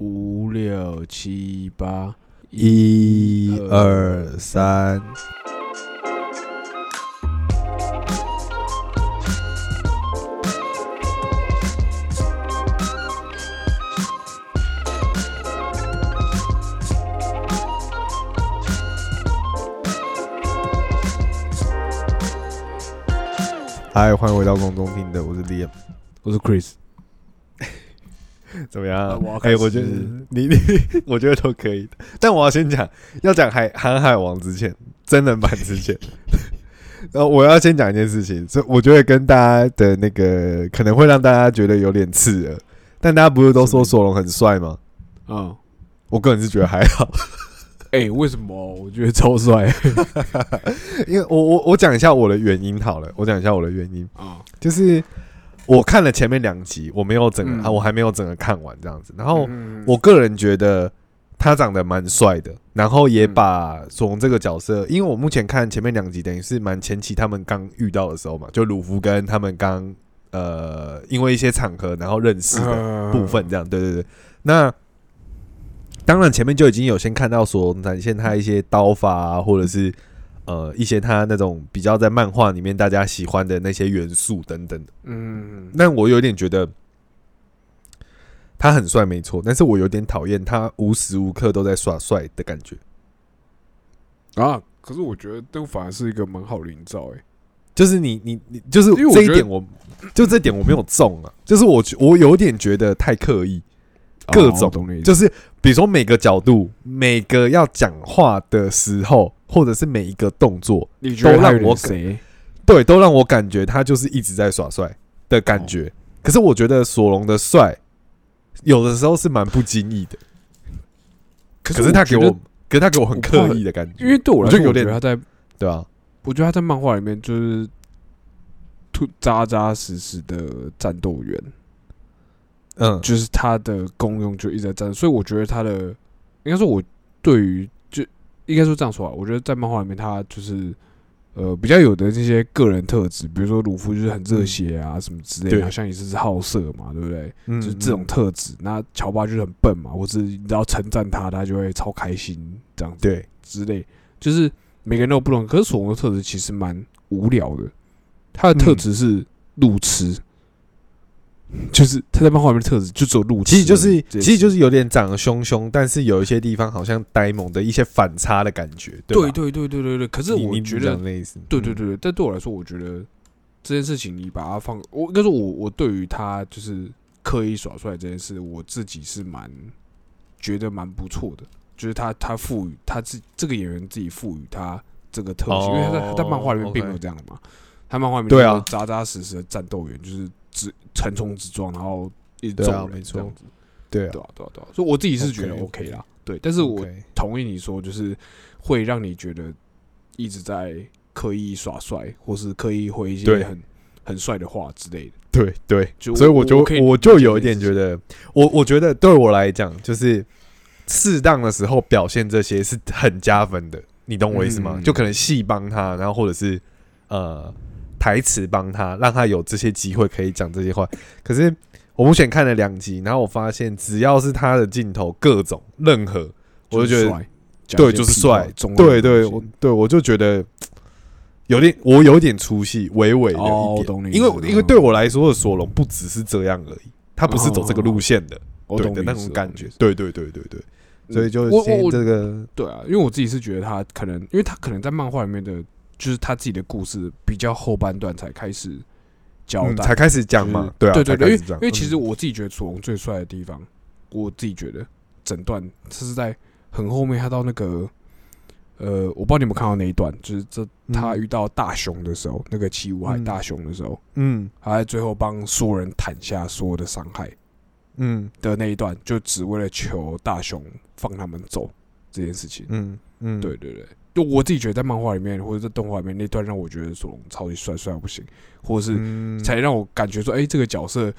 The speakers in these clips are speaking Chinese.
五六七八，一二三，嗨，欢迎回到空中听的，我是 Liam，我是 Chris。怎么样？哎、我觉得你 你，我觉得都可以的。但我要先讲，要讲海航海王之前，真人版之前，然后我要先讲一件事情，这我觉得跟大家的那个可能会让大家觉得有点刺耳，但大家不是都说索隆很帅吗？嗯，我个人是觉得还好，哎、为什么？我觉得超帅因为我我我讲一下我的原因好了，我讲一下我的原因，啊！就是我看了前面两集，我没有整个、我还没有整个看完这样子，然后。嗯我个人觉得他长得蛮帅的，然后也嗯把索隆这个角色，因为我目前看前面两集，等于是蛮前期他们刚遇到的时候嘛，就鲁夫跟他们刚呃因为一些场合然后认识的的部分，这样对对对。那当然前面就已经有先看到索隆展现他一些刀法啊，或者是呃一些他那种比较在漫画里面大家喜欢的那些元素等等的。嗯，但我有点觉得他很帅，没错，但是我有点讨厌他无时无刻都在耍帅的感觉。啊，可是我觉得这反而是一个蛮好的营造，哎，就是你你你，就是这一点我，就这点我没有中啊。就是我我有点觉得太刻意，各种就是比如说每个角度、每个要讲话的时候，或者是每一个动作，你觉得都让我点谁？对，都让我感觉他就是一直在耍帅的感觉。可是我觉得索隆的帅，有的时候是蛮不经意的。可可是他给我，可是他给我很刻意的感觉，因为对我来说，有点我觉得他在，对啊，我觉得他在漫画里面就是突扎扎实实的战斗员，嗯，就是他的功用就一直在战，所以我觉得他的应该说，我对于就应该说这样说啊，我觉得在漫画里面他就是呃比较有的这些个人特质，比如说鲁夫就是很热血啊什么之类的，好像也是好色嘛，对不对？嗯就是这种特质。那乔巴就是很笨嘛，或是你只要称赞他，他就会超开心这样子对，之类。就是每个人都有不同，可是索隆的特质其实蛮无聊的，他的特质是路痴。就是他在漫画里面的特质就只有路痴，其实就是其实就是有点长得凶凶，但是有一些地方好像呆萌的一些反差的感觉，对对对对对对对。可是我觉得对对对对，但对我来说，我觉得这件事情你把它放，我应该说我我对于他就是刻意耍帅这件事，我自己是蛮觉得蛮不错的，就是他他赋予他自这个演员自己赋予他这个特性，因为他在他在漫画里面并没有这样的嘛，他漫画里面对啊扎扎实实的战斗员，就是直横冲直撞，然后一直撞人啊没错。这样子，对啊。对啊对啊对啊，所以我自己是觉得 OK，OK 啦，对，但是我同意你说，就是会让你觉得一直在刻意耍帅，或是刻意回一些很很帅的话之类的。对对，就所以我就我就有一点觉得，我我觉得对我来讲，就是适当的时候表现这些是很加分的，你懂我意思吗？嗯。就可能戏帮他，然后或者是呃台词帮他，让他有这些机会可以讲这些话。可是我目前看了两集，然后我发现只要是他的镜头，各种任何，我就觉得对，就是帅。中，对对，对我就觉得有点，我有点出戏，微微的哦一点，因为因为对我来说的索隆不只是这样而已，他不是走这个路线的，我对的那懂你意思种感觉。对对对对对，所以就我我这个，对啊，因为我自己是觉得他可能，因为他可能在漫画里面的，就是他自己的故事比较后半段才开始交代，嗯才开始讲嘛，对啊，对对对，因为因为其实嗯我自己觉得楚龙最帅的地方，我自己觉得整段这是在很后面，他到那个呃，我不知道你有没有看到那一段，就是这他嗯遇到大雄的时候，那个七武海嗯大雄的时候，嗯。他在最后帮所有人坦下所有的伤害嗯。的那一段，就只为了求大雄放他们走这件事情。嗯嗯，对对对，就我自己觉得在漫画里面或者在动画里面那段让我觉得索隆超级帅，帅到不行，或者是嗯，才让我感觉说，哎、这个角色，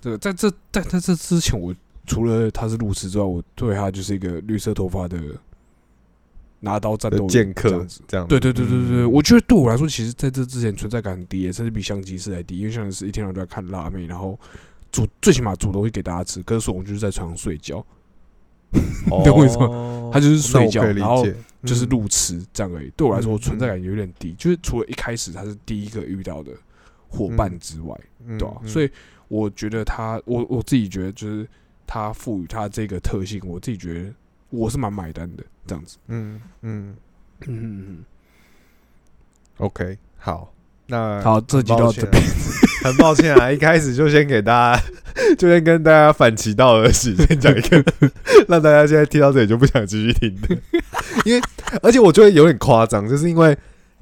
这个在这在在这之前，我除了他是路痴之外，我对他就是一个绿色头发的拿刀战斗的剑客这样子。对对对对对，嗯我觉得对我来说，其实在这之前存在感很低，甚至比相机是还低。因为香吉士一天到晚都在看辣妹，然后煮最起码煮东西给大家吃，可是索隆就是在床上睡觉。哦懂我意思吗？他就是睡觉然后解。就是嗯。路痴这样而已。对我来说，嗯存在感有点低，就是除了一开始他是第一个遇到的伙伴之外，嗯对所以我觉得他，我我自己觉得就是他赋予他这个特性，我自己觉得我是蛮买单的，这样子。嗯。嗯嗯嗯，OK，好，那嗯，好，这集到这边，很抱歉啊，一开始就先给大家，就先跟大家反其道而行，先讲一个 让大家现在听到这里就不想继续听的，因为而且我觉得有点夸张，就是因为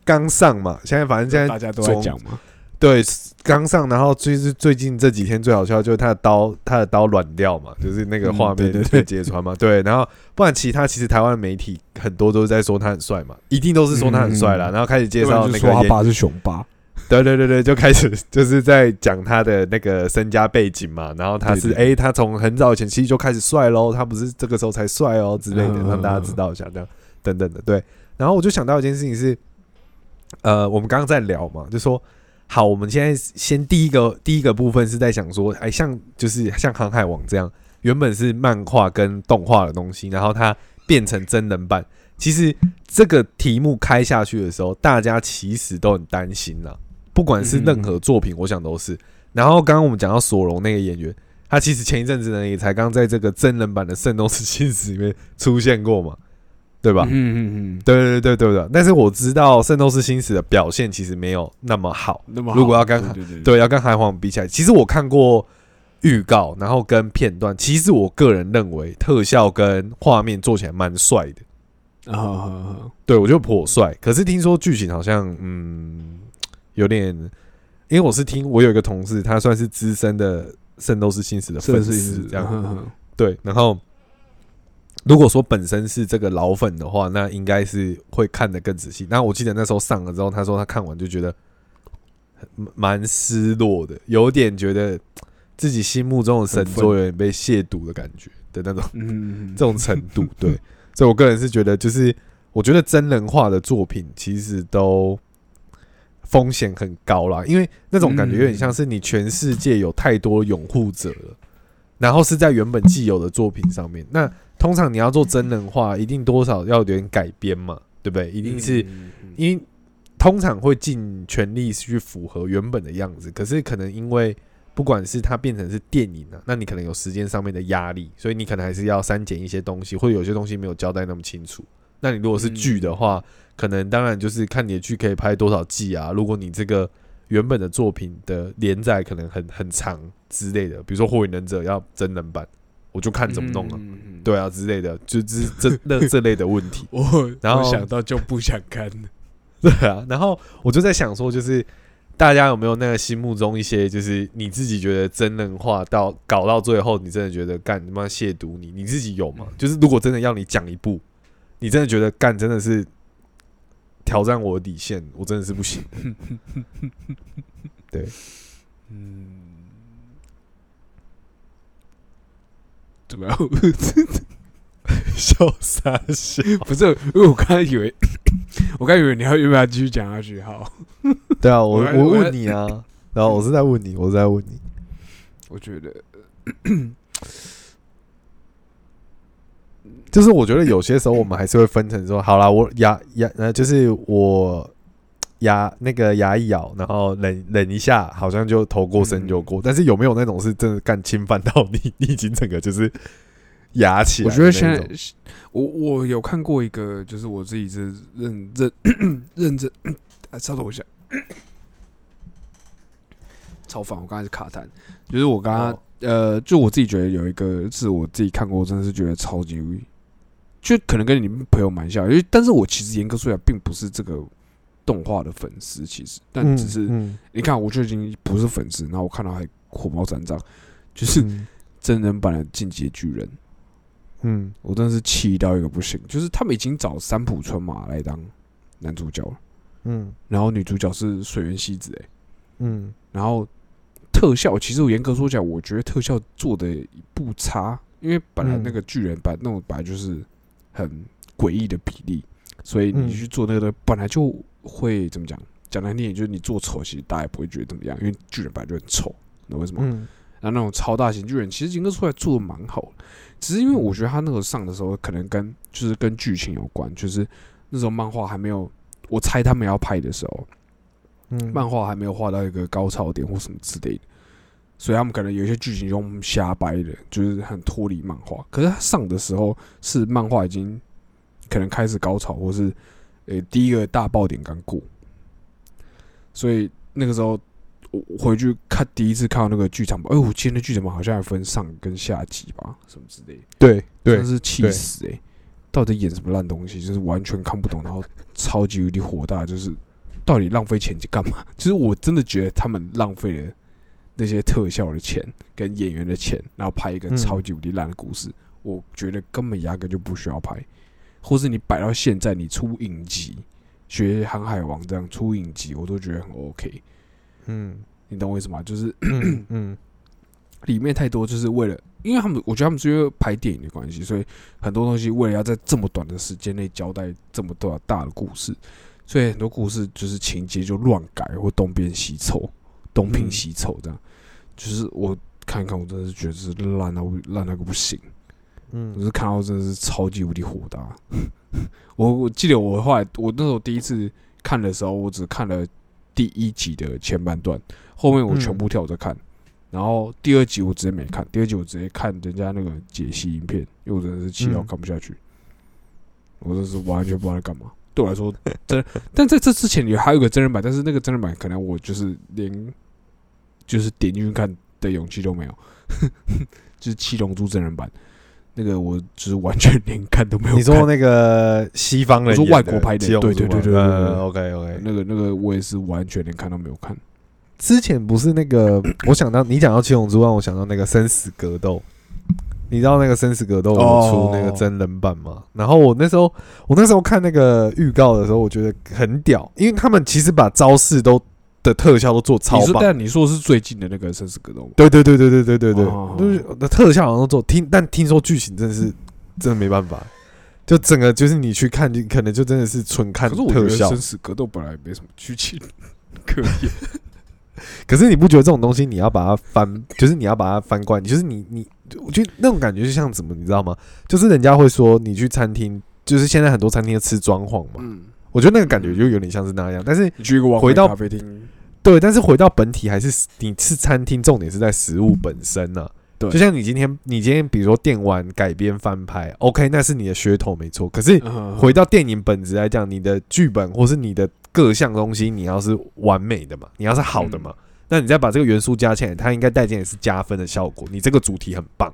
刚上嘛，现在反正现在大家都在讲嘛，对刚上，然后最是最近这几天最好笑就是他的刀，他的刀软掉嘛，就是那个嗯画面被揭穿嘛，对，然后不然其他其实台湾媒体很多都是在说他很帅嘛，一定都是说他很帅啦，嗯。然后开始介绍那个演就说他爸是熊爸，对对对对，就开始就是在讲他的那个身家背景嘛，然后他是诶，他从很早以前其实就开始帅喽，他不是这个时候才帅哦之类的，嗯让大家知道一下这样等等的。对，然后我就想到一件事情是，呃，我们刚刚在聊嘛，就说好，我们现在先第一个第一个部分是在想说，哎，像就是像航海王这样，原本是漫画跟动画的东西，然后它变成真人版。其实这个题目开下去的时候，大家其实都很担心啦。不管是任何作品，我想都是。然后刚刚我们讲到索隆那个演员，他其实前一阵子呢也才刚在这个真人版的《圣斗士星矢》里面出现过嘛，对吧？嗯嗯嗯，对对对对对。但是我知道《圣斗士星矢》的表现其实没有那么好，那么如果要跟对对对，要跟海皇比起来，其实我看过预告，然后跟片段，其实我个人认为特效跟画面做起来蛮帅的。啊，对我觉得颇帅，可是听说剧情好像嗯有点，因为我是听我有一个同事，他算是资深的《圣斗士星矢》的粉丝，这样样，对。然后如果说本身是这个老粉的话，那应该是会看得更仔细。那我记得那时候上了之后，他说他看完就觉得很蛮失落的，有点觉得自己心目中的神作有点被亵渎的感觉的那种。嗯，这种程度，对，所以我个人是觉得，就是我觉得真人化的作品其实都风险很高啦，因为那种感觉有点像是你全世界有太多拥护者了，然后是在原本既有的作品上面，那通常你要做真人化，一定多少要有点改编嘛，对不对？一定是嗯因为通常会尽全力去符合原本的样子，可是可能因为不管是它变成是电影啊，那你可能有时间上面的压力，所以你可能还是要删减一些东西，或者有些东西没有交代那么清楚。那你如果是剧的话，可能当然就是看你的剧可以拍多少季啊。如果你这个原本的作品的连载可能很很长之类的，比如说《火影忍者》要真人版，我就看怎么弄啊，嗯，嗯，对啊之类的，就是这那这类的问题。我然后我想到就不想看了，对啊，然后我就在想说，就是大家有没有那个心目中一些，就是你自己觉得真人化到搞到最后，你真的觉得干他妈亵渎你，你自己有吗？就是如果真的要你讲一部，你真的觉得干真的是挑战我的底线，我真的是不行。对嗯，怎么样？笑傻笑，不是，因为我刚才以为，我刚以为你要要不要继续讲下去？好，对啊，我我我我问你啊，然后我是在问你，我是在问你，我觉得，就是我觉得有些时候我们还是会分成说，好啦，我牙牙呃，就是我牙那个牙一咬，然后忍忍一下，好像就头过身就过。但是有没有那种是真的干侵犯到你，你已经整个就是牙起来我？觉得现在，我我有看过一个，就是我自己是认认 认真，啊，稍等我一下，超烦！我刚才是卡痰，就是我刚刚、哦呃，就我自己觉得有一个是我自己看过，真的是觉得超级，就可能跟你们朋友蛮像，因为但是我其实严格说来，并不是这个动画的粉丝，其实，但只是、嗯你看，我就已经不是粉丝，然后我看到还火冒三丈，就是嗯。真人版的《进击的巨人》。嗯。我真的是气到一个不行，就是他们已经找三浦春马来当男主角了，嗯。然后女主角是水原希子哎、嗯。然后特效其实我严格说起来，我觉得特效做的不差，因为本来嗯那个巨人版那种本来就是很诡异的比例，所以嗯你去做那个本来就会怎么讲，讲难听点就是你做丑，其实大家也不会觉得怎么样，因为巨人本来就很丑，那为什么？嗯然后那种超大型巨人，其实应该出来做的蛮好的，只是因为我觉得他那个上的时候，可能跟就是跟剧情有关，就是那时候漫画还没有，我猜他们要拍的时候，嗯漫画还没有画到一个高潮点或什么之类的，所以他们可能有一些剧情用瞎掰的，就是很脱离漫画。可是他上的时候是漫画已经可能开始高潮，或是呃第一个大爆点刚过，所以那个时候我我回去看第一次看到那个剧场版，哎、我记得那剧场版好像还分上跟下集吧，什么之类的。对对真是气死哎、到底演什么烂东西？就是完全看不懂，然后超级无敌火大，就是到底浪费钱去干嘛？其 实我真的觉得他们浪费了那些特效的钱跟演员的钱，然后拍一个嗯超级无敌烂的故事，我觉得根本压根就不需要拍，或是你摆到现在，你出影集，学《航海王》这样出影集，我都觉得很 OK。嗯你懂我意思吗？就是嗯 嗯里面太多就是为了，因为他们，我觉得他们是因为拍电影的关系，所以很多东西为了要在这么短的时间内交代这么多大的故事，所以很多故事就是情节就乱改或东编西凑、东拼西凑这样。就是我看一看，我真的是觉得是烂到烂到个不行，我嗯是看到真的是超级无敌火大。我 我记得我后来我那时候第一次看的时候，我只看了第一集的前半段，后面我全部跳着看。然后第二集我直接没看，第二集我直接看人家那个解析影片，因为我真的是气到嗯看不下去，我真是完全不知道在干嘛。对我来说，真，但在这之前也还有个真人版，但是那个真人版可能我就是连就是点进去看的勇气都没有，就是七龙珠真人版，那个我就是完全连看都没有。你说那个西方人我说外国拍的对对对对对 OK OK，那个那个我也是完全连看都没有看。之前不是那个，我想到你讲到七龙珠，让我想到那个生死格斗。你知道那个生死格斗有出那个真人版吗？然后我那时候，我那时候看那个预告的时候，我觉得很屌，因为他们其实把招式都的特效都做超你说，棒。但你说是最近的那个生死格斗吗？对对对对对对对对，哦就是的特效好像都做听，但听说剧情真的是真的没办法，就整个就是你去看，就可能就真的是纯看特效得生。死格斗本来没什么剧情可言。可是你不觉得这种东西你要把它翻，就是你要把它翻过来，就是你你，我觉得那种感觉就像怎么，你知道吗？就是人家会说你去餐厅，就是现在很多餐厅都吃装潢嘛，嗯，我觉得那个感觉就有点像是那样。但是回到咖啡厅，对，但是回到本体还是你吃餐厅，重点是在食物本身呢、对就像你今天你今天比如说电玩改编翻拍，OK，那是你的噱头没错。可是嗯回到电影本质来讲，你的剧本或是你的各项东西，你要是完美的嘛，你要是好的嘛，那你再把这个元素加起来，它应该带进来是加分的效果。你这个主题很棒，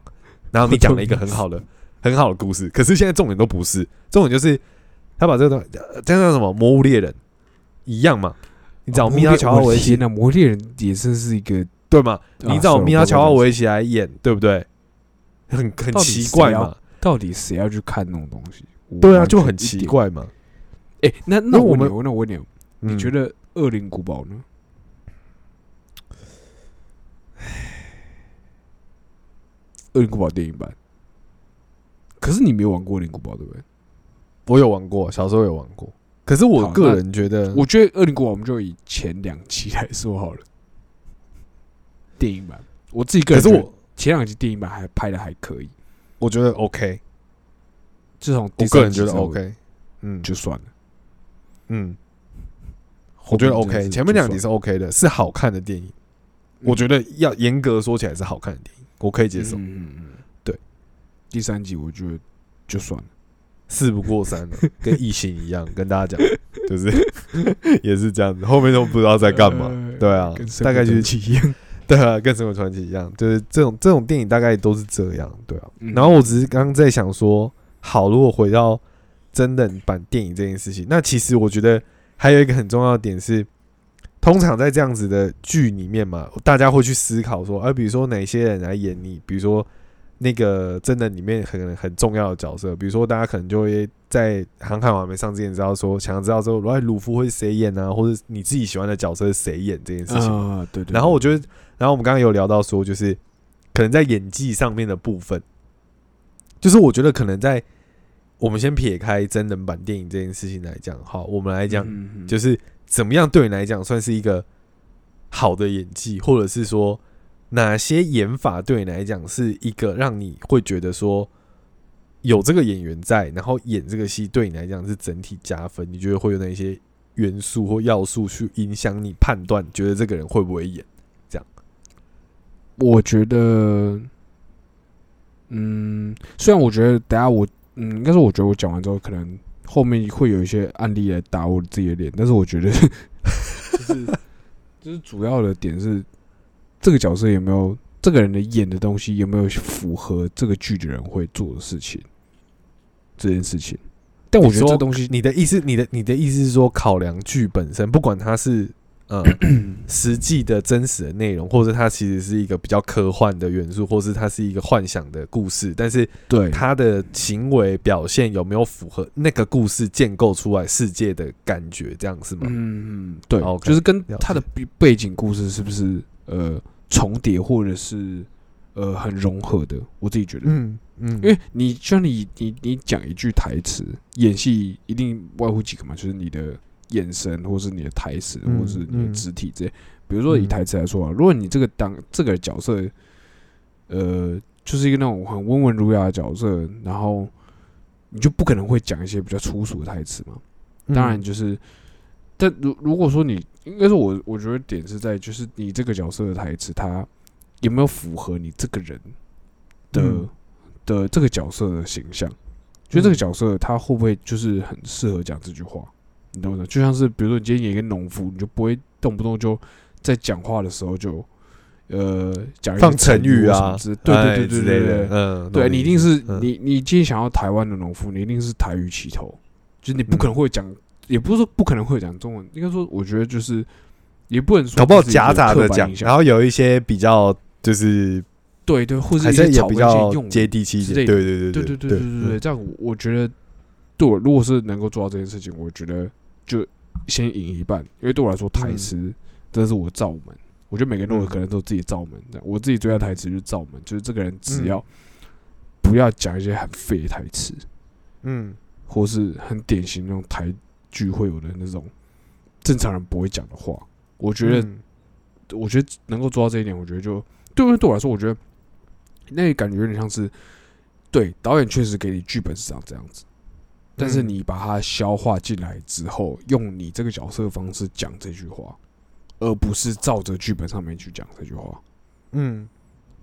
然后你讲了一个很好的、很好的故事，可是现在重点都不是，重点就是他把这个东西，呃这叫什么《魔物猎人》一样嘛？你找米拉乔奥维奇天呐，魔猎人也真是一个对嘛？你找米拉乔奥维，维奇来演，对不对？很很奇怪嘛？到底谁要去看那种东西？对啊，就很奇。怪嘛。哎，那那我们那我问你，你你觉得《恶灵古堡》呢？《恶灵古堡》电影版，可是你没有玩过《恶灵古堡》，对不对？我有玩过，小时候有玩过。可是我个人觉得，我觉得《恶灵古堡》我们就以前两期来说好了。电影版，我自己个人可是我前两集电影版还拍的还可以，我觉得 OK，自从我个人觉得 OK，嗯，就算了。嗯，我觉得 OK，前面两集是 OK 的，是好看的电影。我觉得要严格说起来是好看的电影，我可以接受。嗯嗯嗯，对。第三集我觉得就算了。事不过三了，跟异形一样，跟大家讲，就是 也是这样子，后面都不知道在干嘛。呃对啊跟，大概就是一样。对啊，跟《生活传奇》一样，就是这种这种电影大概都是这样，对啊。嗯然后我只是刚刚在想说，好，如果回到真人版电影这件事情，那其实我觉得还有一个很重要的点是，通常在这样子的剧里面嘛，大家会去思考说，哎、比如说哪些人来演你，比如说那个真的里面很很重要的角色，比如说大家可能就会在《航海王》没上之前知道说，想要知道说，哎，鲁夫会是谁演啊，或者你自己喜欢的角色是谁演这件事情。啊，对对。然后我觉得，然后我们刚刚有聊到说，就是可能在演技上面的部分，就是我觉得可能在我们先撇开真人版电影这件事情来讲，好，我们来讲，嗯就是怎么样对你来讲算是一个好的演技，或者是说哪些演法对你来讲是一个让你会觉得说有这个演员在，然后演这个戏对你来讲是整体加分？你觉得会有哪些元素或要素去影响你判断，觉得这个人会不会演？这样我觉得，嗯，虽然我觉得等下我，嗯，应该说我觉得我讲完之后，可能后面会有一些案例来打我自己的脸，但是我觉得，就是就是主要的点是，这个角色有没有这个人的演的东西有没有符合这个剧的人会做的事情，这件事情。但我觉得这东西，你的意思，你的你的意思是说，考量剧本身，不管它是。呃，实际的真实的内容，或者它其实是一个比较科幻的元素，或是它是一个幻想的故事，但是对他的行为表现有没有符合那个故事建构出来世界的感觉？这样是吗？嗯嗯，对，就是跟他的背背景故事是不是呃重叠，或者是呃很融合的？我自己觉得，嗯嗯，因为你像你你你讲一句台词，演戏一定外乎几个嘛，就是你的。眼神，或是你的台词，或是你的肢体，这些比如说以台词来说啊，如果你这个当这个角色，呃，就是一个那种很温文儒雅的角色，然后你就不可能会讲一些比较粗俗的台词嘛。当然，就是，但如如果说你，应该说我我觉得点是在，就是你这个角色的台词，它有没有符合你这个人的的这个角色的形象？就这个角色他会不会就是很适合讲这句话？你懂不懂？就像是比如说，你今天演一个农夫，你就不会动不动就在讲话的时候就呃讲放成语啊，对对对对对对，嗯，对你一定是你你今天想要台湾的农夫，你一定是台语起头，就是你不可能会讲，也不是说不可能会讲中文，应该说我觉得就是也不能说搞不好夹杂的讲，然后有一些比较就是对对，或者还是也比较接地气之类，对对对对对对对对对，这样我觉得对我如果是能够做到这件事情，我觉得。就先赢一半，因为对我来说，台词真的是我造门。我觉得每个人都有可能都自己造门。这样，我自己最爱台词就是造门，就是这个人只要不要讲一些很废的台词，嗯，或是很典型那种台剧会有的那种正常人不会讲的话。我觉得，我觉得能够做到这一点，我觉得就对对对我来说，我觉得那感觉有点像是对导演确实给你剧本是长这样子。但是你把它消化进来之后，用你这个角色的方式讲这句话，而不是照着剧本上面去讲这句话。嗯，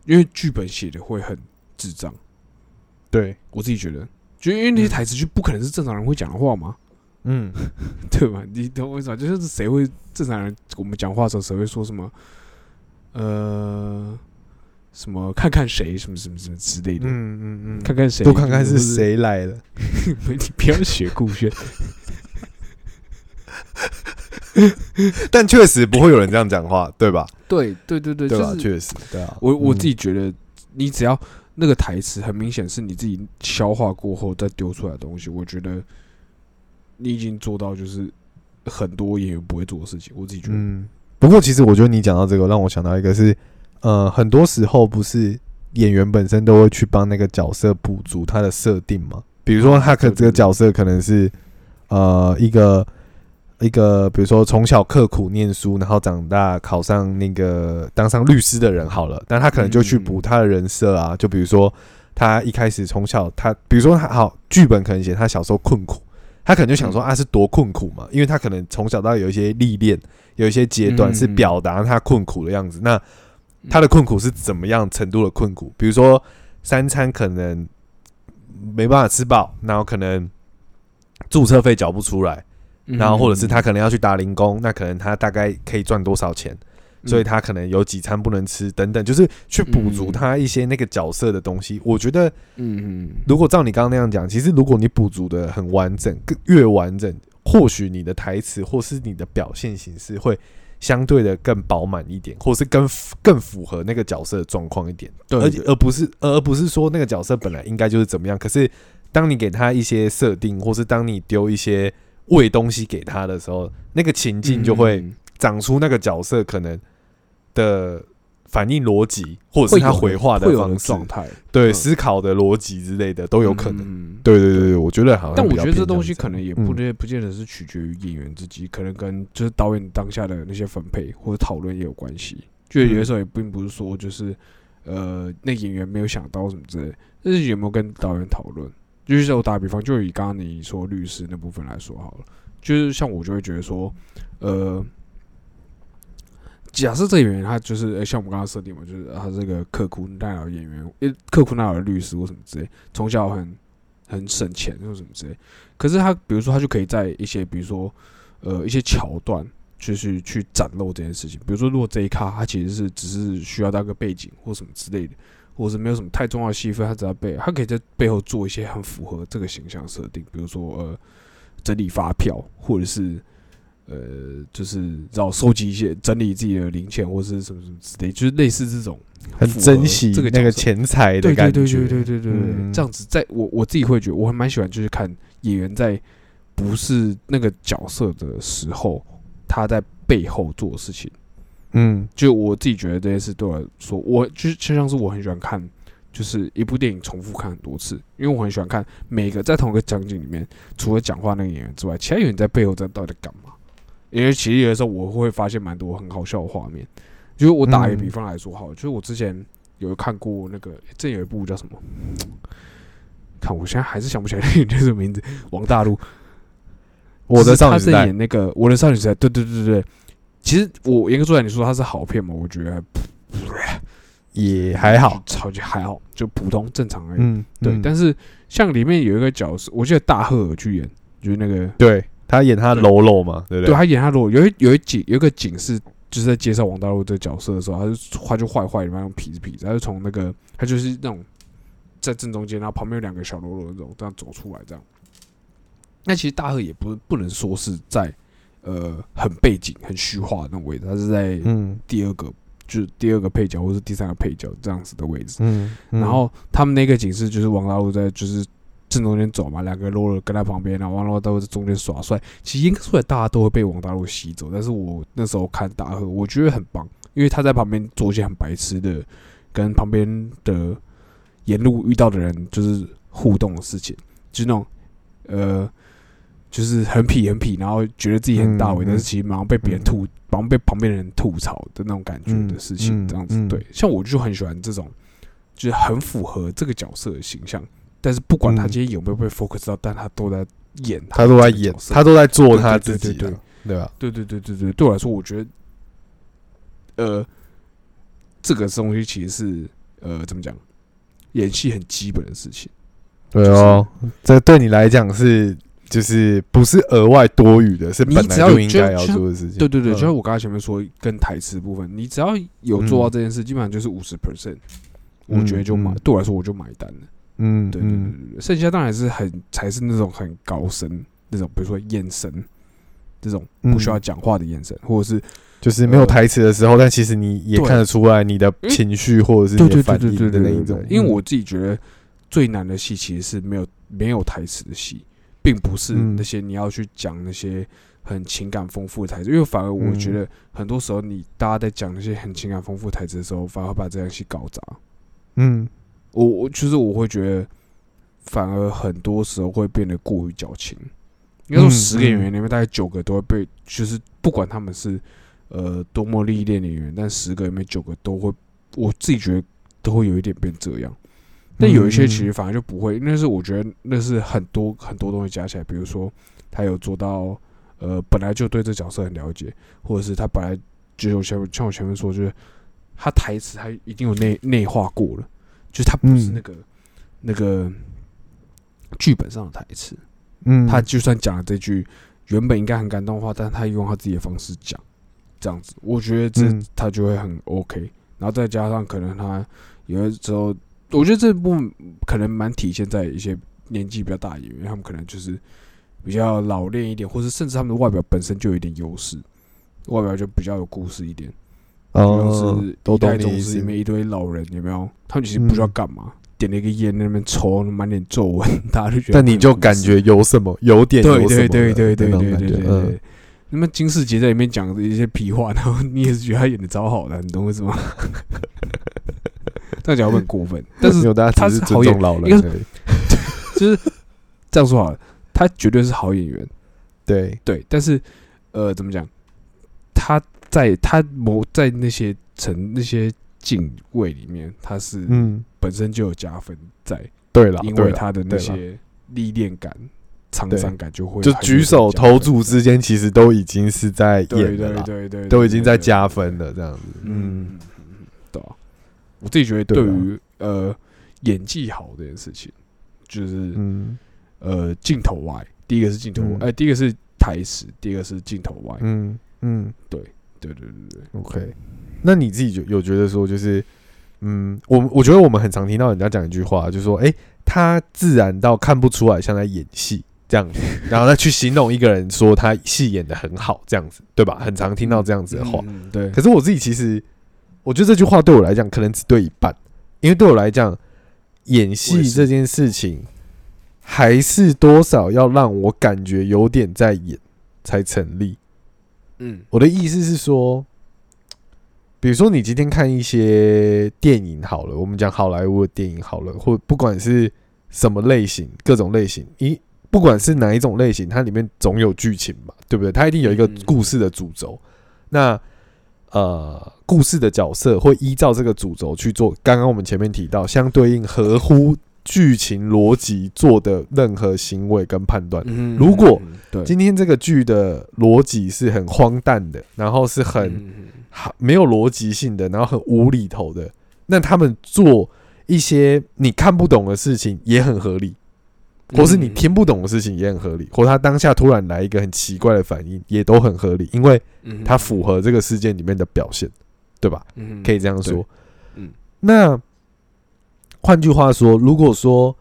因为剧本写的会很智障。对我自己觉得，就因为那些台词就不可能是正常人会讲的话嘛。嗯，对吧？你懂我意思吧？就是谁会正常人我们讲话的时候，谁会说什么？呃。什么看看谁什么什么什么之类的，嗯嗯嗯，看看谁，多看看是谁来了。你不要学顾炫，但确实不会有人这样讲话，对吧？对对对对，对吧？确实，对啊。我我自己觉得，你只要那个台词很明显是你自己消化过后再丢出来的东西，我觉得你已经做到就是很多演员不会做的事情。我自己觉得，嗯。不过其实我觉得你讲到这个，让我想到一个是。呃，很多时候不是演员本身都会去帮那个角色补足他的设定嘛？比如说，他可这个角色可能是呃一个一个，比如说从小刻苦念书，然后长大考上那个当上律师的人好了，但他可能就去补他的人设啊。就比如说，他一开始从小他，比如说他好剧本可能写他小时候困苦，他可能就想说啊是多困苦嘛？因为他可能从小到有一些历练，有一些阶段是表达他困苦的样子。那他的困苦是怎么样程度的困苦？比如说三餐可能没办法吃饱，然后可能注册费缴不出来，然后或者是他可能要去打零工，那可能他大概可以赚多少钱？所以他可能有几餐不能吃等等，就是去补足他一些那个角色的东西。我觉得，嗯嗯，如果照你刚刚那样讲，其实如果你补足的很完整，更越完整，或许你的台词或是你的表现形式会。相对的更饱满一点，或是更更符合那个角色的状况一点，对，而而不是而不是说那个角色本来应该就是怎么样，可是当你给他一些设定，或是当你丢一些喂东西给他的时候，那个情境就会长出那个角色可能的。反应逻辑，或者是他回话的方式、状态，对思考的逻辑之类的都有可能。对对对对，我觉得好像。但我觉得这东西可能也不见不见得是取决于演员自己，可能跟就是导演当下的那些分配或者讨论也有关系。就有的时候也并不是说就是呃那演员没有想到什么之类的，但是有没有跟导演讨论？就是我打比方，就以刚刚你说律师那部分来说好了，就是像我就会觉得说，呃，假设这个演员他就是、呃像我们刚刚设定嘛，就是他是个刻苦耐劳演员，呃刻苦耐劳的律师或什么之类，从小很很省钱或什么之类。可是他比如说他就可以在一些比如说呃一些桥段，就是去展露这件事情。比如说如果这一卡他其实是只是需要当个背景或什么之类的，或者是没有什么太重要的戏份，他只要背，他可以在背后做一些很符合这个形象设定，比如说呃整理发票，或者是呃就是要收集一些整理自己的零钱或是什么什么之类，就是类似这种很珍惜这个那个钱财的对感觉。对对对对对对对，嗯这样子在我我自己会觉得我还蛮喜欢，就是看演员在不是那个角色的时候，他在背后做的事情。嗯就我自己觉得这件事对我来说，我就是就像是我很喜欢看，就是一部电影重复看很多次，因为我很喜欢看每个在同一个场景里面，除了讲话那个演员之外，其他演员在背后在到底干嘛？因为其实有的时候我会发现蛮多很好笑的画面。就是我打一个比方来说，好，就是我之前有看过那个，这有一部叫什么？看我现在还是想不起来那个叫什么名字，王大陆。我的少女时代那个我的少女时代，对对对对对。其实我严格说来，你说它是好片嘛？我觉得也还好，超级还好，就普通正常而已。嗯，对，嗯但是像里面有一个角色，我记得大赫尔去演，就是那个对他演他喽喽嘛，对不对？对他演他如果有一有一景有一个景是就是在介绍王大陆这个角色的时候，他就他就坏坏的那种痞子痞子，他就从那个他就是那种在正中间，然后旁边有两个小喽啰那种这样走出来这样。那其实大贺也不不能说是在呃很背景很虚化的那种位置，他是在嗯第二个、就是第二个配角或是第三个配角这样子的位置。嗯，嗯然后他们那个景是就是王大陆在就是正中间走嘛，两个 low 跟在旁边，然后王大陆都在中间耍帅。其实应该说来大家都会被王大陆吸走，但是我那时候看大赫，我觉得很棒，因为他在旁边做一些很白痴的，跟旁边的沿路遇到的人就是互动的事情，就是那种呃。就是很痞很痞，然后觉得自己很大伟，但是其实马上被别人吐，马上被旁边的人吐槽的那种感觉的事情，嗯这样子。嗯对，像我就很喜欢这种，就是很符合这个角色的形象。但是不管他嗯今天有没有被 focus 到，但他都在演他都在演，他都都在做他对对对自己啊，对吧？对对对对对，对我来说，我觉得，呃，这个东西其实是呃怎么讲，演戏很基本的事情。对哦，这对你来讲是就是不是额外多余的，是你本来就应该要做的事情。对对对，嗯就像我刚才前面说跟台词部分，你只要有做到这件事，基本上就是五十 percent，我觉得就买对我来说我就买单了。嗯，对对对剩下当然是很才是那种很高深那种，比如说眼神这种不需要嗯讲话的眼神，或者是就是没有台词的时候，但其实你也看得出来你的情绪或者是对对对你的反应对对的那一种。因为嗯我自己觉得最难的戏其实是没有没有台词的戏，并不是嗯那些你要去讲那些很情感丰富的台词，因为反而我觉嗯得很多时候你大家在讲那些很情感丰富台词的时候，反而会把这样戏搞砸。嗯我我其实我会觉得，反而很多时候会变得过于矫情。应该说，嗯十个演员嗯里面大概九个都会被，就是不管他们是呃多么历练的演员，但十个里面九个都会，我自己觉得都会有一点变这样。但有一些其实反而就不会，那是我觉得那是很多很多东西加起来，比如说他有做到呃本来就对这角色很了解，或者是他本来就有前像我前面说，就是他台词他一定有内内化过了，就是他不是嗯那个、那个剧本上的台词，嗯，他就算讲了这句原本应该很感动的话，但是他用他自己的方式讲，这样子，我觉得这嗯他就会很 OK。然后再加上可能他有的时候，我觉得这部分可能蛮体现在一些年纪比较大的演员，他们可能就是比较老练一点，或是甚至他们的外表本身就有一点优势，外表就比较有故事一点。就哦是，都懂你意思师里面一堆老人，有没有？他们其实不知道嗯干嘛，点了一个烟在那边抽，满脸皱纹，大家就觉得。但你就感觉有什么，有点对对对对对对对。那么金世杰在里面讲的一些屁话，然后你也是觉得他演的超好的，你懂 我意思吗？这样讲会很过分，但是有大家他是好演老人而已。就是这样说好了，他绝对是好演员，对，对，但是呃，怎么讲？他在他某在那些城那些警卫里面，他是嗯，本身就有加分在，对了，因为他的那些历练感、沧桑感就会就举手投足之间，其实都已经是在对演的啦，对对对，都已经在加分了，这样子。嗯，对啊，我自己觉得对于呃演技好这件事情，就是嗯。呃镜头外，第一个是镜头嗯，呃第一个是台词，第二个是镜头外，嗯嗯。对对对对对，，OK。那你自己就有觉得说，就是嗯，我我觉得我们很常听到人家讲一句话，就是说，哎，他自然到看不出来像在演戏这样子，然后再去形容一个人说他戏演的很好这样子，对吧？很常听到这样子的话。对，可是我自己其实，我觉得这句话对我来讲可能只对一半，因为对我来讲，演戏这件事情还是多少要让我感觉有点在演才成立。嗯我的意思是说，比如说你今天看一些电影好了，我们讲好莱坞的电影好了，或不管是什么类型，各种类型，一不管是哪一种类型，它里面总有剧情嘛，对不对？它一定有一个嗯故事的主轴。那呃，故事的角色会依照这个主轴去做。刚刚我们前面提到，相对应合乎剧情逻辑做的任何行为跟判断。嗯如果今天这个剧的逻辑是很荒诞的，然后是很好没有逻辑性的，然后很无厘头的，那他们做一些你看不懂的事情也很合理，或是你听不懂的事情也很合理，或他当下突然来一个很奇怪的反应也都很合理，因为嗯它符合这个事件里面的表现，对吧？嗯可以这样说。嗯。那换句话说，如果说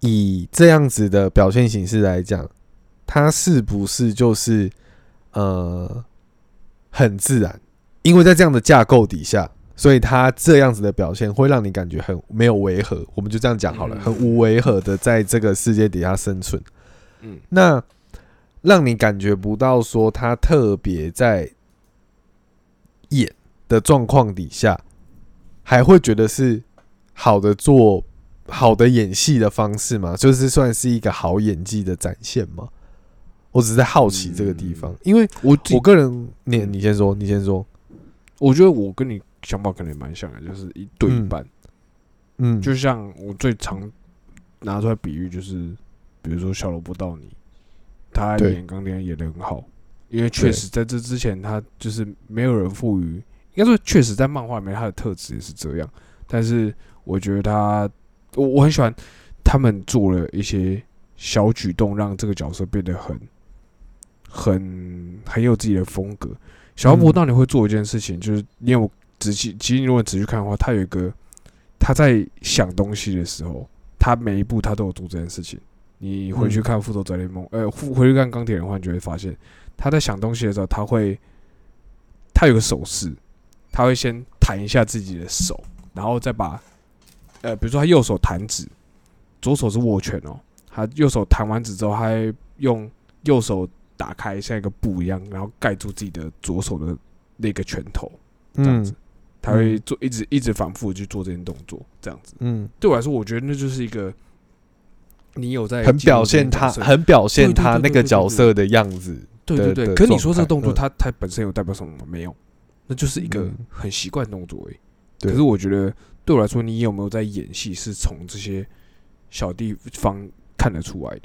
以这样子的表现形式来讲，它是不是就是呃很自然？因为在这样的架构底下，所以它这样子的表现会让你感觉很没有违和。我们就这样讲好了，嗯很无违和的在这个世界底下生存。嗯那让你感觉不到说他特别在演的状况底下，还会觉得是好的做好的演戏的方式吗？就是算是一个好演技的展现吗？我只是在好奇这个地方，因为我我个人，你你先说，你先说，我觉得我跟你想法可能也蛮像的，就是一对一嗯。半。嗯，就像我最常拿出来比喻，就是比如说小萝卜到你，他对。演钢铁演的很好，因为确实在这之前他就是没有人赋予，应该说确实在漫画里面他的特质也是这样，但是我觉得他我我很喜欢他们做了一些小举动，让这个角色变得很很很有自己的风格。小萝卜嗯道尼会做一件事情，就是你有仔细，其实你如果仔细看的话，他有一个他在想东西的时候，他每一步他都有做这件事情。你回去嗯看《复仇者联盟》，呃，回回去看《钢铁人》的话，你就会发现他在想东西的时候，他会他有个手势，他会先弹一下自己的手，然后再把呃，比如说他右手弹指，左手是握拳哦，他右手弹完指之后，他会用右手打开像一个布一样，然后盖住自己的左手的那个拳头，这样子嗯他会做一直一直反复地去做这件动作，这样子。嗯，对我来说，我觉得那就是一个你有在很表现他，很表现他那个角色的样子，对对对。可你说这个动作，嗯它它本身有代表什么吗？没有，那就是一个嗯很习惯动作而已。对可是我觉得对我来说，你有没有在演戏，是从这些小地方看得出来的。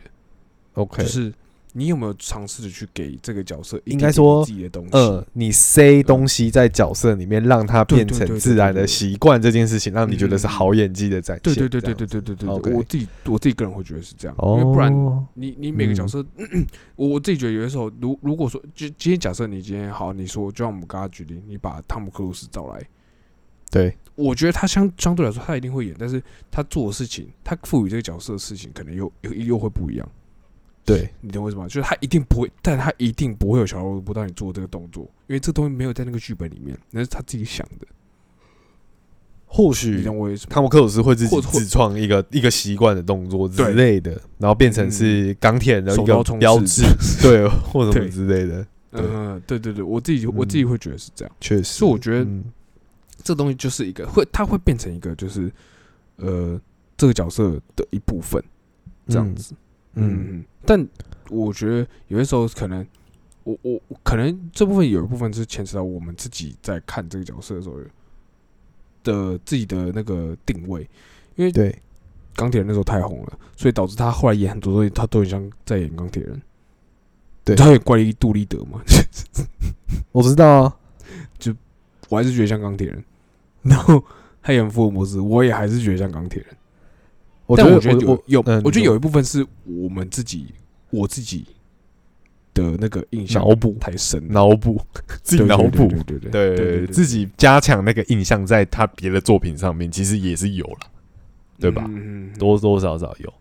OK，就是你有没有尝试着去给这个角色应该说你自己的东西？呃，你塞东西在角色里面，让它变成自然的习惯，这件事情让你觉得是好演技的展现。对对对对对对对对我自己我自己个人会觉得是这样，哦，因为不然你你每个角嗯色，我我自己觉得有的时候，如如果说就今天假设你今天好，你说就像我们刚刚举例，你把汤姆克鲁斯找来，对，我觉得他相相对来说他一定会演，但是他做的事情，他赋予这个角色的事情，可能又又又会不一样。对，你懂我意思吗？就是他一定不会，但他一定不会有小萝卜让你做这个动作，因为这东西没有在那个剧本里面，那是他自己想的。或许？汤姆克鲁斯会自己自创一个一个习惯的动作之类的，然后变成是钢铁人的一个标志，对，或什么之类的。对嗯，对对对，我自己我自己会觉得是这样。确实，所以我觉得嗯这东西就是一个会，它会变成一个就是呃这个角色的一部分这样子。嗯嗯，但我觉得有些时候可能我我我可能这部分有一部分是牵扯到我们自己在看这个角色的时候的自己的那个定位，因为对，钢铁人那时候太红了，所以导致他后来演很多东西，他都很像在演钢铁人。对。他演怪力杜立德嘛，我知道啊，就我还是觉得像钢铁人。然后他演福尔摩斯，我也还是觉得像钢铁人。我觉得但我觉得我有我觉得有一部分是我们自己我自己的那个印象脑补太深，脑补 自己脑补，对对对自己加强那个印象，在他别的作品上面，其实也是有了，对吧？嗯嗯多多少少有。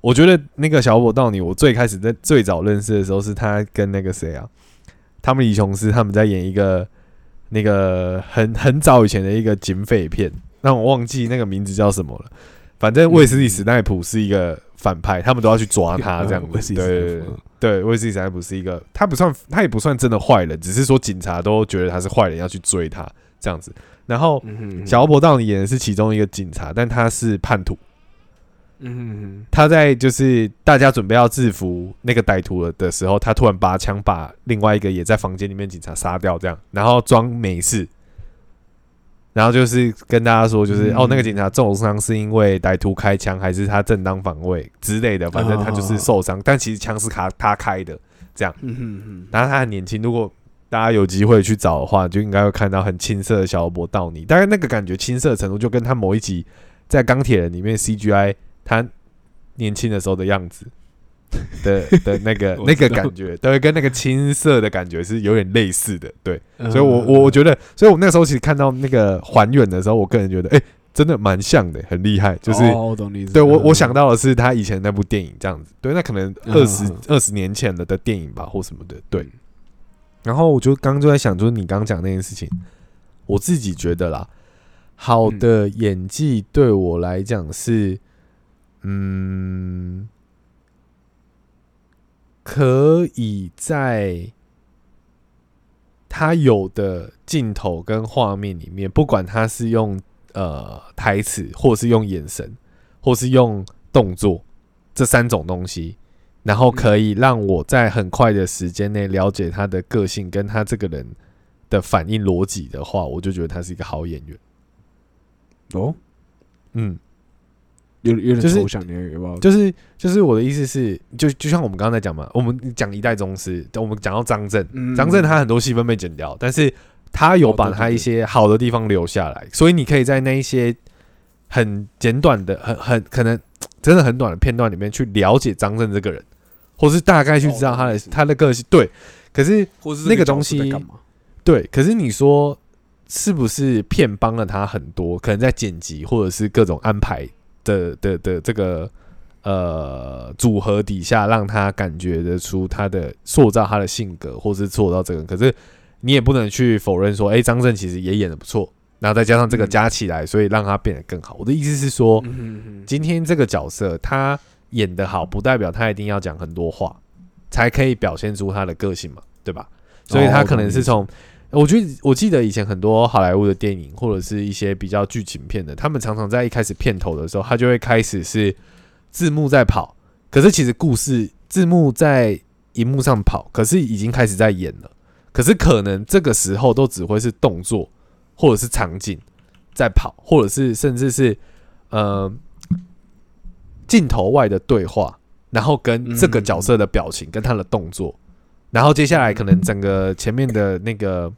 我觉得那个小伙道你，我最开始在最早认识的时候，是他跟那个谁啊，汤姆李琼斯他们在演一个那个很很早以前的一个警匪片，让我忘记那个名字叫什么了。反正威斯理史奈普是一个反派，他们都要去抓他这样子。对对对史奈普嗯对，卫斯理史奈普是一个，他不算，他也不算真的坏人，只是说警察都觉得他是坏人，要去追他这样子。然后小罗伯道尼演的是其中一个警察，但他是叛徒。嗯他在就是大家准备要制服那个歹徒了的时候，他突然拔枪把另外一个也在房间里面警察杀掉，这样，然后装没事，然后就是跟大家说，就是、嗯哦，那个警察重伤是因为歹徒开枪，还是他正当防卫之类的，反正他就是受伤，但其实枪是他他开的，这样。嗯哼哼。然后他很年轻，如果大家有机会去找的话，就应该会看到很青涩的小罗伯道尼。大概那个感觉青涩的程度，就跟他某一集在钢铁人里面 CGI 他年轻的时候的样子。的的那个那个感觉，对，跟那个青涩的感觉是有点类似的。对，嗯所以我我我觉得，所以我那时候其实看到那个还原的时候，我个人觉得，哎、真的蛮像的，很厉害，就是。哦我懂你意思对我，嗯我想到的是他以前那部电影这样子，对，那可能嗯二十嗯。二十年前了的电影吧，或什么的，对。然后我就刚刚就在想，就是你刚刚讲那件事情，我自己觉得啦，好嗯。的演技对我来讲是，嗯，可以在他有的镜头跟画面里面，不管他是用呃台词，或是用眼神，或是用动作这三种东西，然后可以让我在很快的时间内了解他的个性跟他这个人的反应逻辑的话，我就觉得他是一个好演员。哦，嗯，有有点就是？就是就是我的意思是，就就像我们刚刚在讲嘛，我们讲一代宗师，我们讲到张震，嗯张震他很多戏份被剪掉，但是他有把他一些好的地方留下来，所以你可以在那一些很简短的、很很可能真的很短的片段里面去了解张震这个人，或是大概去知道他的、哦他的个性。对，可是那个东西？对，可是你说是不是片帮了他很多？可能在剪辑或者是各种安排的的的这个呃组合底下，让他感觉得出他的塑造他的性格，或是塑造这个人。可是你也不能去否认说，哎、张震其实也演的不错，然后再加上这个嗯加起来，所以让他变得更好。我的意思是说，今天这个角色他演得好，不代表他一定要讲很多话，才可以表现出他的个性嘛，对吧？所以他可能是从，我觉得我记得以前很多好莱坞的电影或者是一些比较剧情片的，他们常常在一开始片头的时候，他就会开始是字幕在跑，可是其实故事字幕在荧幕上跑，可是已经开始在演了，可是可能这个时候都只会是动作或者是场景在跑，或者是甚至是呃镜头外的对话，然后跟这个角色的表情跟他的动作，然后接下来可能整个前面的那个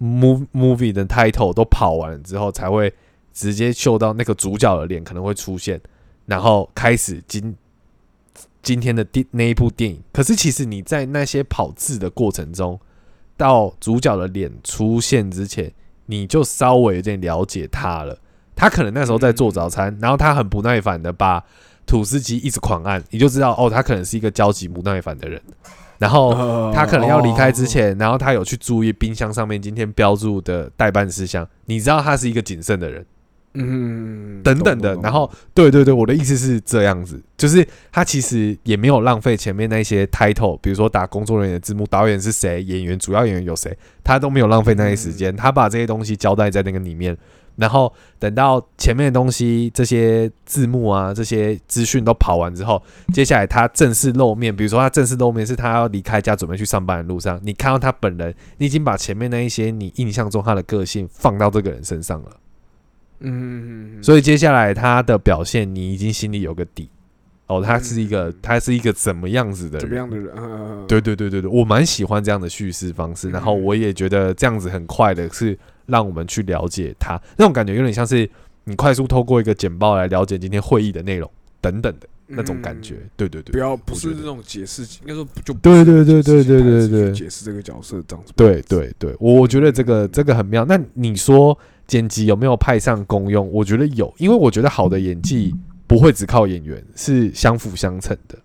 movie movie 的 title 都跑完了之后，才会直接秀到那个主角的脸可能会出现，然后开始今今天的电那一部电影。可是其实你在那些跑字的过程中，到主角的脸出现之前，你就稍微有点了解他了。他可能那时候在做早餐，然后他很不耐烦的把吐司机一直狂按，你就知道哦，他可能是一个焦急不耐烦的人。然后呃他可能要离开之哦前，然后他有去注意冰箱上面今天标注的代办事项，你知道他是一个谨慎的人，嗯，等等的。然后，对对对，我的意思是这样子，就是他其实也没有浪费前面那些 title，比如说打工作人员的字幕，导演是谁，演员主要演员有谁，他都没有浪费那些时间，他把这些东西交代在那个里面，然后等到前面的东西，这些字幕啊，这些资讯都跑完之后，接下来他正式露面，比如说他正式露面是他要离开家准备去上班的路上，你看到他本人，你已经把前面那一些你印象中他的个性放到这个人身上了，嗯，所以接下来他的表现你已经心里有个底，哦，他是一个他是一个怎么样子的人，怎么样的人？嗯，对对对对对，我蛮喜欢这样的叙事方式，然后我也觉得这样子很快的是让我们去了解他。那种感觉，有点像是你快速透过一个简报来了解今天会议的内容等等的那种感觉。对对对，不要不是那种解释，应该说就不对对对对对对对。解释这个角色长什么对样子。对对，我我觉得这个这个很妙。那你说剪辑有没有派上功用？我觉得有，因为我觉得好的演技不会只靠演员，是相辅相成的。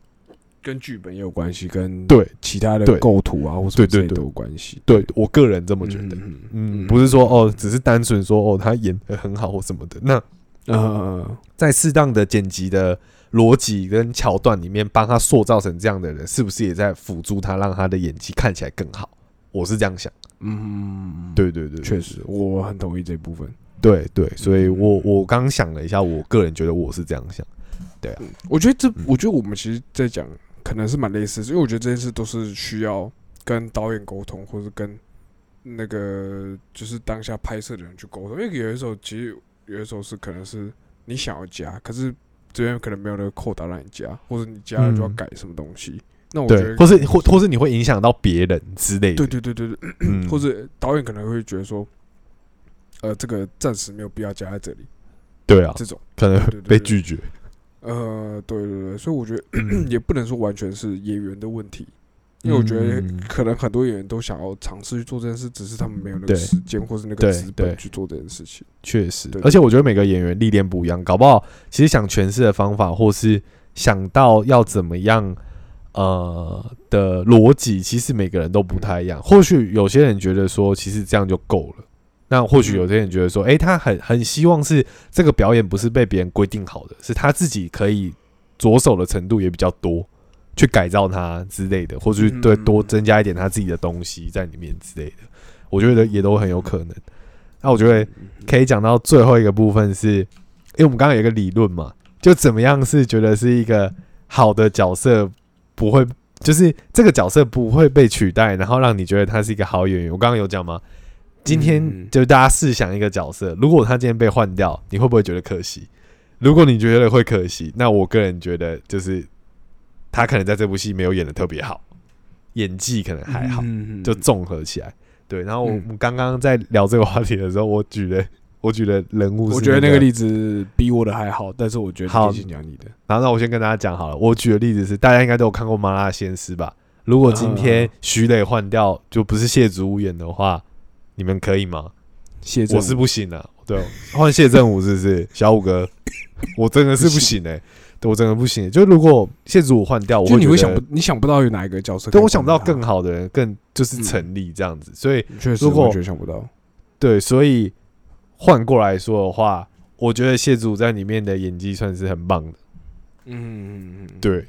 跟剧本也有关系，跟对其他的对构图啊或者对对都有关系。对我个人这么觉得。嗯嗯，不是说哦，只是单纯说哦，他演的很好或什么的。那呃，在适当的剪辑的逻辑跟桥段里面，帮他塑造成这样的人，是不是也在辅助他，让他的演技看起来更好？我是这样想。嗯，对对对，确实，我很同意这部分。对对，所以我我刚想了一下，我个人觉得我是这样想。对啊我觉得这嗯，我觉得我们其实，在讲可能是蛮类似的，因为我觉得这件事都是需要跟导演沟通，或者跟那个就是当下拍摄的人去沟通。因为有的时候，其实有的时候是可能是你想要加，可是这边可能没有那个扣打让你加，或者你加了就要嗯改什么东西。那我觉，得，或是或或是你会影响到别人之类的。对对对对对，嗯或者导演可能会觉得说，呃，这个暂时没有必要加在这里，对啊，这种。可能被拒绝。呃，对对对，所以我觉得 也不能说完全是演员的问题，因为我觉得嗯可能很多演员都想要尝试去做这件事，只是他们没有那个时间或是那个资本去做这件事情。确实，而且我觉得每个演员历练不一样，搞不好其实想诠释的方法，或是想到要怎么样呃的逻辑，其实每个人都不太一样。或许有些人觉得说，其实这样就够了。那或许有些人觉得说，诶，他很很希望是这个表演不是被别人规定好的，是他自己可以着手的程度也比较多，去改造它之类的，或者是对嗯多增加一点他自己的东西在里面之类的，我觉得也都很有可能。那我觉得可以讲到最后一个部分是，因为我们刚刚有一个理论嘛，就怎么样是觉得是一个好的角色不会，就是这个角色不会被取代，然后让你觉得他是一个好演员。我刚刚有讲吗？今天嗯就大家试想一个角色，如果他今天被换掉，你会不会觉得可惜？如果你觉得会可惜，那我个人觉得就是他可能在这部戏没有演的特别好，演技可能还好，嗯就综合起来。对，然后我嗯们刚刚在聊这个话题的时候，我举的我举的人物是、我觉得那个例子比我的还好，但是我觉得好先讲你的。然后那我先跟大家讲好了，我举的例子是大家应该都有看过《麻辣鲜师》吧？如果今天嗯徐磊换掉，就不是谢祖武演的话，你们可以吗？谢我是不行的、对，换谢振武是不是？小五哥，我真的是不行哎、对我真的不行。就如果谢祖武换掉，我就你会想不，你想不到有哪一个角色可以对？我想不到更好的人，更就是嗯成立这样子。所以确实，如果我觉得想不到。对，所以换过来说的话，我觉得谢祖武在里面的演技算是很棒的。嗯嗯嗯，对，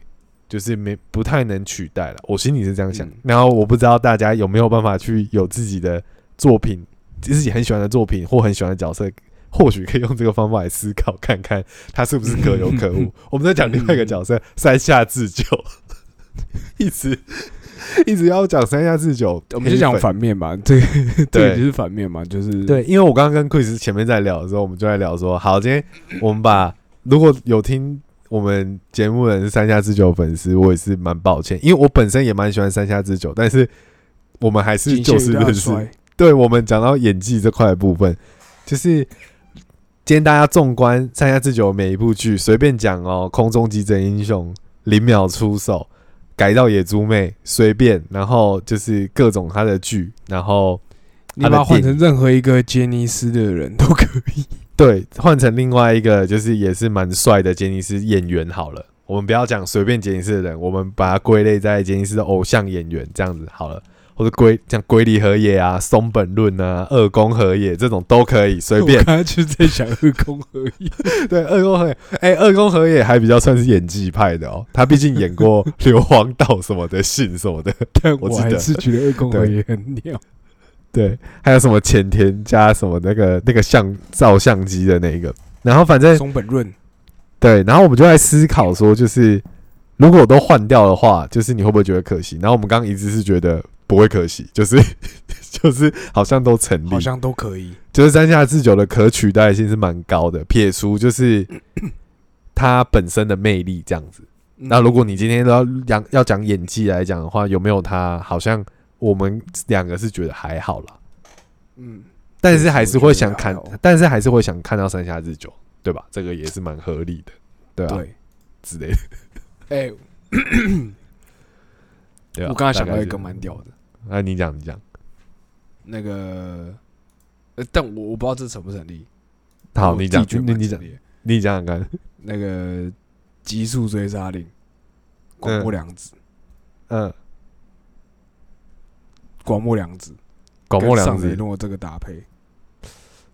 就是没不太能取代了。我心里是这样想。嗯然后我不知道大家有没有办法去有自己的作品，自己很喜欢的作品或很喜欢的角色，或许可以用这个方法来思考，看看他是不是可有可无。我们在讲另外一个角色山下智久，一直一直要讲三下智久，我们就讲反面吧，这个这对个就是反面嘛，就是对，因为我刚刚跟 Chris 前面在聊的时候，我们就在聊说，好，今天我们把如果有听我们节目的人是三下之久粉丝，我也是蛮抱歉，因为我本身也蛮喜欢三下之久，但是我们还是就限于他的事论事。帅 对我们讲到演技这块的部分，就是今天大家纵观三下之久每一部剧，随便讲哦，《空中急诊英雄》、《零秒出手》、《改造野猪妹》，随便，然后就是各种他的剧，然后你把它换成任何一个杰尼斯的人都可以。对，换成另外一个就是也是蛮帅的杰尼斯演员好了。我们不要讲随便杰尼斯的人，我们把它归类在杰尼斯的偶像演员这样子好了，或者龟像龟梨和也啊、松本润啊、二宫和也这种都可以随便我。刚才就是在想二宫和也，对，二宫和也，哎、二宫和也还比较算是演技派的哦，他毕竟演过硫磺岛什么的信什么的。但我还是觉得二宫和也很鸟。对，还有什么前田加什么那个那个相照相机的那一个，然后反正松本润，对，然后我们就在思考说，就是如果都换掉的话，就是你会不会觉得可惜？然后我们刚刚一直是觉得不会可惜，就是 就是好像都成立，好像都可以。就是山下智久的可取代性是蛮高的，撇除就是 他本身的魅力这样子。那如果你今天都要讲要讲演技来讲的话，有没有他？好像我们两个是觉得还好啦，嗯，但是还是会想看但是还是会想看到山下智久，对吧？这个也是蛮合理的，对啊，对，之类的，哎，对啊。我刚才想到一个蛮屌的，啊，你讲，你讲。那个，呃，但我我不知道这成不成立。好，你讲，你你讲，你讲讲看。那个极速追杀令，广末凉子，嗯，广末凉子，广末凉上雷子，诺这个搭配，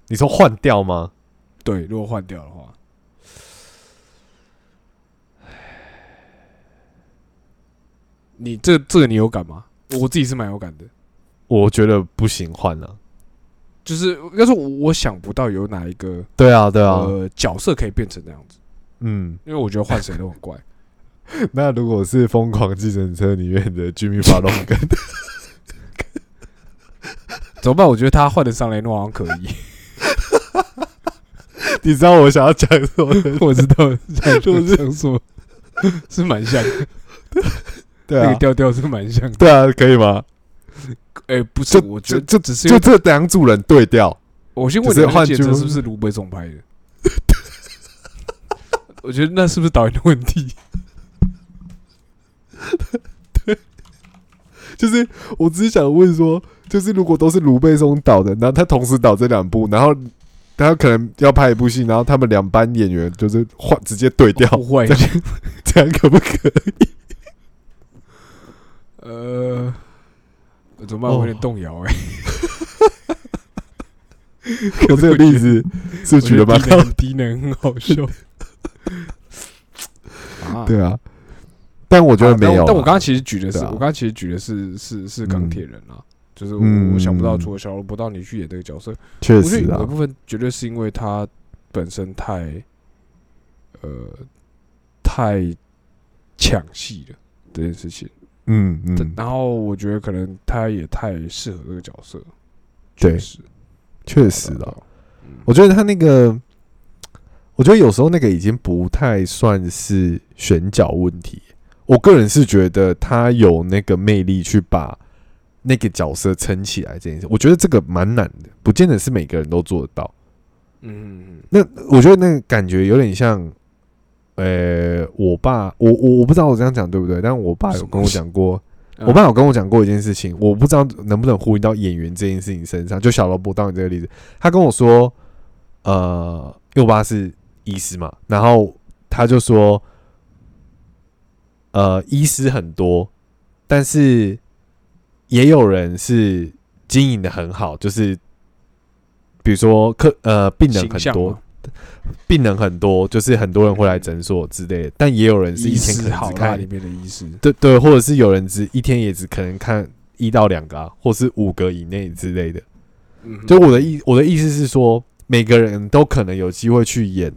你说换掉吗？对，如果换掉的话，你这这个你有感吗？我自己是蛮有感的，我觉得不行，换了。就是应该说我我想不到有哪一个对啊，对啊，呃角色可以变成那样子，嗯。因为我觉得换谁都很怪。那如果是《疯狂计程车》里面的居民法龙根，怎么办？我觉得他换的上雷诺好像可以，你知道我想要讲什么？我知道，是不是想说，是蛮像的，对啊那个，调调是蛮像的。对啊，可以吗？哎，不是，我觉得就只是就这两组人对调，我先问你，换角色是不是卢贝总拍的？我觉得那是不是导演的问题？对 就是我只是想问说，就是如果都是卢贝松导的，然后他同时导这两部，然后他可能要拍一部戏，然后他们两班演员就是换直接对调，这样可不可以？呃，怎么办？我有点动摇哎。我这个例子 是举得蛮好的，低能很好笑。啊，对啊。但我觉得啊没有啦，但但我刚刚其实举的是，啊。我刚刚其实举的是是是钢铁人啊，就是我想不到除了小萝卜到你去演这个角色，确实有一，部分绝对是因为他本身太呃太抢戏了这件事情，嗯嗯，然后我觉得可能他也太适合这个角色，对确实确实啊。的，我觉得他那个，我觉得有时候那个已经不太算是选角问题。我个人是觉得他有那个魅力去把那个角色撑起来这件事，我觉得这个蛮难的，不见得是每个人都做得到。嗯嗯那我觉得那个感觉有点像，呃，我爸，我我我不知道我这样讲对不对，但我爸有跟我讲过，嗯，我爸有跟我讲过一件事情，我不知道能不能呼应到演员这件事情身上。就小萝卜当你这个例子，他跟我说，呃，因为我爸是医师嘛，然后他就说，呃，医师很多，但是也有人是经营的很好，就是比如说客呃病人很多嘛，病人很多，就是很多人会来诊所之类的，但也有人是一天只看里面的医师，对对，或者是有人只一天也只可能看一到两个啊，或是五个以内之类的。嗯就我的意我的意思是说，每个人都可能有机会去演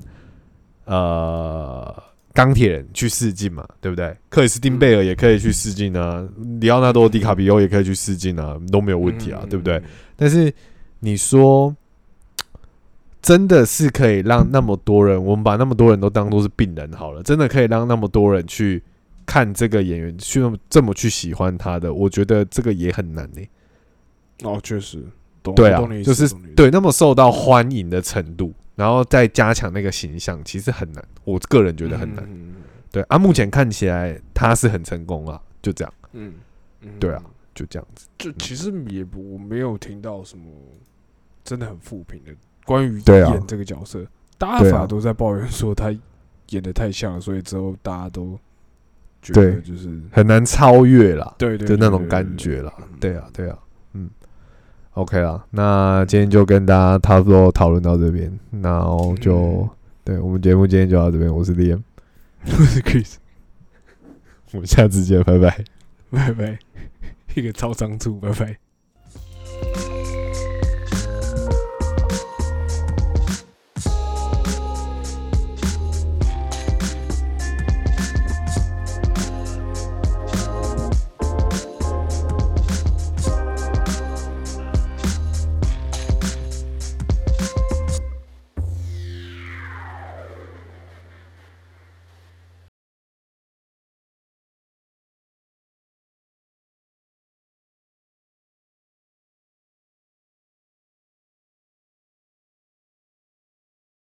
呃钢铁人去试镜嘛，对不对？克里斯汀贝尔也可以去试镜啊，里奥纳多迪卡比欧也可以去试镜啊，都没有问题啊，嗯对不对？？但是你说。真的是可以让那么多人，我们把那么多人都当做是病人好了，真的可以让那么多人去看这个演员，去这么去喜欢他的，我觉得这个也很难呢、哦，确实，懂对啊就是对那么受到欢迎的程度，然后再加强那个形象，其实很难。我个人觉得很难。嗯对啊，目前看起来他是很成功啊，就这样，嗯，嗯对啊，就这样子。就其实也不我没有听到什么真的很负评的关于演这个角色，大家反而都在抱怨说他演的太像了，所以之后大家都觉得就是很难超越啦对对的那种感觉啦。嗯。对啊，对啊，嗯，OK 啦，那今天就跟大家差不多讨论到这边，然后就嗯。对我们节目今天就到这边，我是 Liam，我是 Chris，我们下次见，拜拜。拜拜，一个超仓促，拜拜。